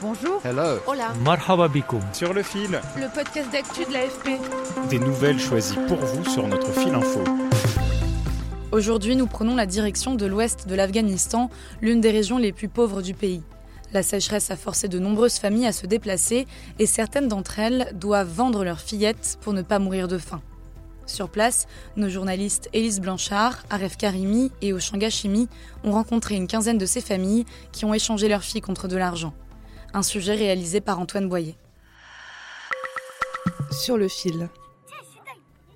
Bonjour. Hello. Hola. Marhaba Sur le fil, Le podcast d'actu de l'AFP. des nouvelles choisies pour vous sur notre fil info. Aujourd'hui, nous prenons la direction de l'ouest de l'Afghanistan, l'une des régions les plus pauvres du pays. La sécheresse a forcé de nombreuses familles à se déplacer et certaines d'entre elles doivent vendre leurs fillettes pour ne pas mourir de faim. Sur place, nos journalistes Élise Blanchard, Aref Karimi et Oshanga Chimi ont rencontré une quinzaine de ces familles qui ont échangé leurs filles contre de l'argent. Un sujet réalisé par Antoine Boyer. Sur le fil.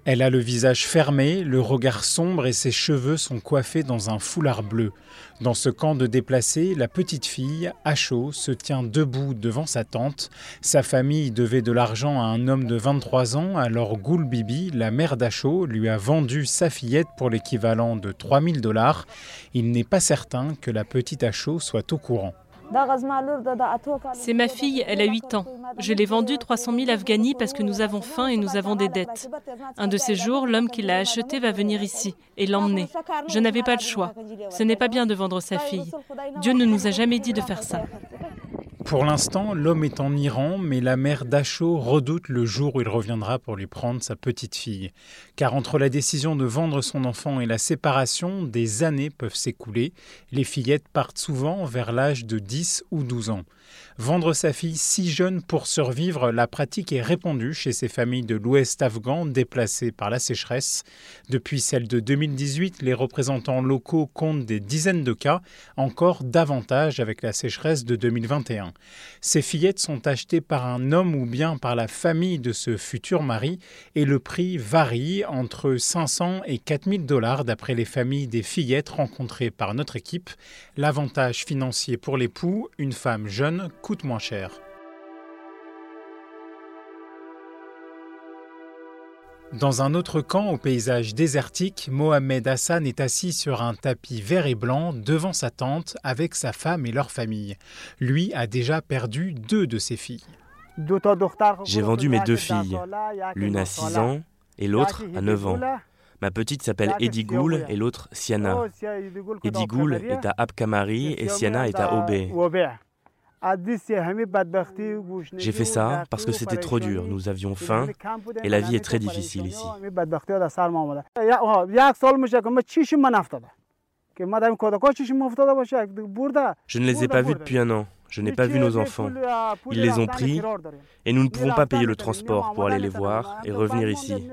Elle a le visage fermé, le regard sombre et ses cheveux sont coiffés dans un foulard bleu. Dans ce camp de déplacés, la petite fille, à chaud, se tient debout devant sa tante. Sa famille devait de l'argent à un homme de 23 ans, alors Goul Bibi, la mère d'Acho, lui a vendu sa fillette pour l'équivalent de 3000 dollars. Il n'est pas certain que la petite Acho soit au courant. C'est ma fille, elle a 8 ans. Je l'ai vendue 300 000 Afghani parce que nous avons faim et nous avons des dettes. Un de ces jours, l'homme qui l'a achetée va venir ici et l'emmener. Je n'avais pas le choix. Ce n'est pas bien de vendre sa fille. Dieu ne nous a jamais dit de faire ça. Pour l'instant, l'homme est en Iran, mais la mère d'Acho redoute le jour où il reviendra pour lui prendre sa petite fille. Car entre la décision de vendre son enfant et la séparation, des années peuvent s'écouler. Les fillettes partent souvent vers l'âge de 10 ou 12 ans. Vendre sa fille si jeune pour survivre, la pratique est répandue chez ces familles de l'Ouest afghan déplacées par la sécheresse. Depuis celle de 2018, les représentants locaux comptent des dizaines de cas, encore davantage avec la sécheresse de 2021. Ces fillettes sont achetées par un homme ou bien par la famille de ce futur mari et le prix varie entre 500 et 4000 dollars d'après les familles des fillettes rencontrées par notre équipe. L'avantage financier pour l'époux, une femme jeune, coûte moins cher. Dans un autre camp au paysage désertique, Mohamed Hassan est assis sur un tapis vert et blanc devant sa tente avec sa femme et leur famille. Lui a déjà perdu deux de ses filles. J'ai vendu mes deux filles, l'une à 6 ans et l'autre à 9 ans. Ma petite s'appelle Eddie Goul et l'autre Siana. Eddie Goul est à Abkamari et Siana est à Obé. J'ai fait ça parce que c'était trop dur. Nous avions faim et la vie est très difficile ici. Je ne les ai pas vus depuis un an. Je n'ai pas vu nos enfants. Ils les ont pris et nous ne pouvons pas payer le transport pour aller les voir et revenir ici.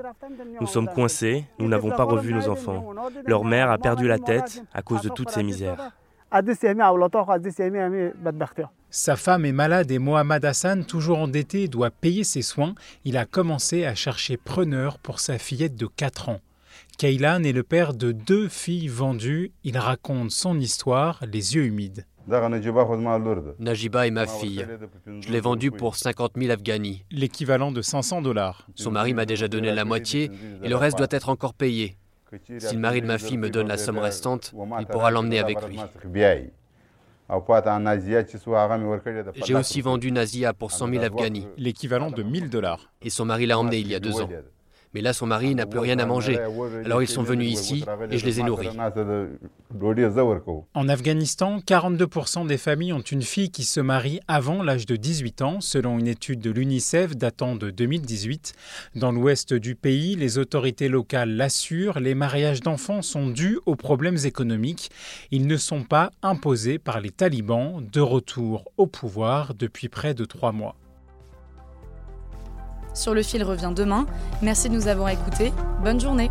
Nous sommes coincés, nous n'avons pas revu nos enfants. Leur mère a perdu la tête à cause de toutes ces misères. Sa femme est malade et Mohamed Hassan, toujours endetté, doit payer ses soins. Il a commencé à chercher preneur pour sa fillette de 4 ans. Kaylan est le père de deux filles vendues. Il raconte son histoire, les yeux humides. Najiba est ma fille. Je l'ai vendue pour 50 000 Afghani. L'équivalent de 500 dollars. Son mari m'a déjà donné la moitié et le reste doit être encore payé. Si le mari de ma fille me donne la somme restante, il pourra l'emmener avec lui. J'ai aussi vendu Nazia pour 100 000 Afghani L'équivalent de 1000 dollars. et son mari l'a emmené il y a deux ans. Mais là, son mari n'a plus rien à manger. Alors ils sont venus ici et je les ai nourris. En Afghanistan, 42% des familles ont une fille qui se marie avant l'âge de 18 ans, selon une étude de l'UNICEF datant de 2018. Dans l'ouest du pays, les autorités locales l'assurent, les mariages d'enfants sont dus aux problèmes économiques. Ils ne sont pas imposés par les talibans, de retour au pouvoir depuis près de trois mois. Sur le fil revient demain. Merci de nous avoir écoutés. Bonne journée.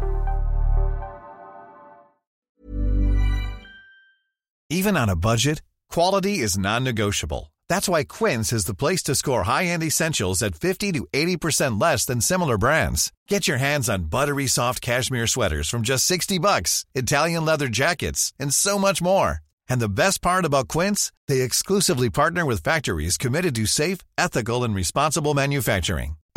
Even on a budget, quality is non-negotiable. That's why Quince is the place to score high-end essentials at 50 to 80% less than similar brands. Get your hands on buttery soft cashmere sweaters from just 60 bucks, Italian leather jackets, and so much more. And the best part about Quince, they exclusively partner with factories committed to safe, ethical, and responsible manufacturing.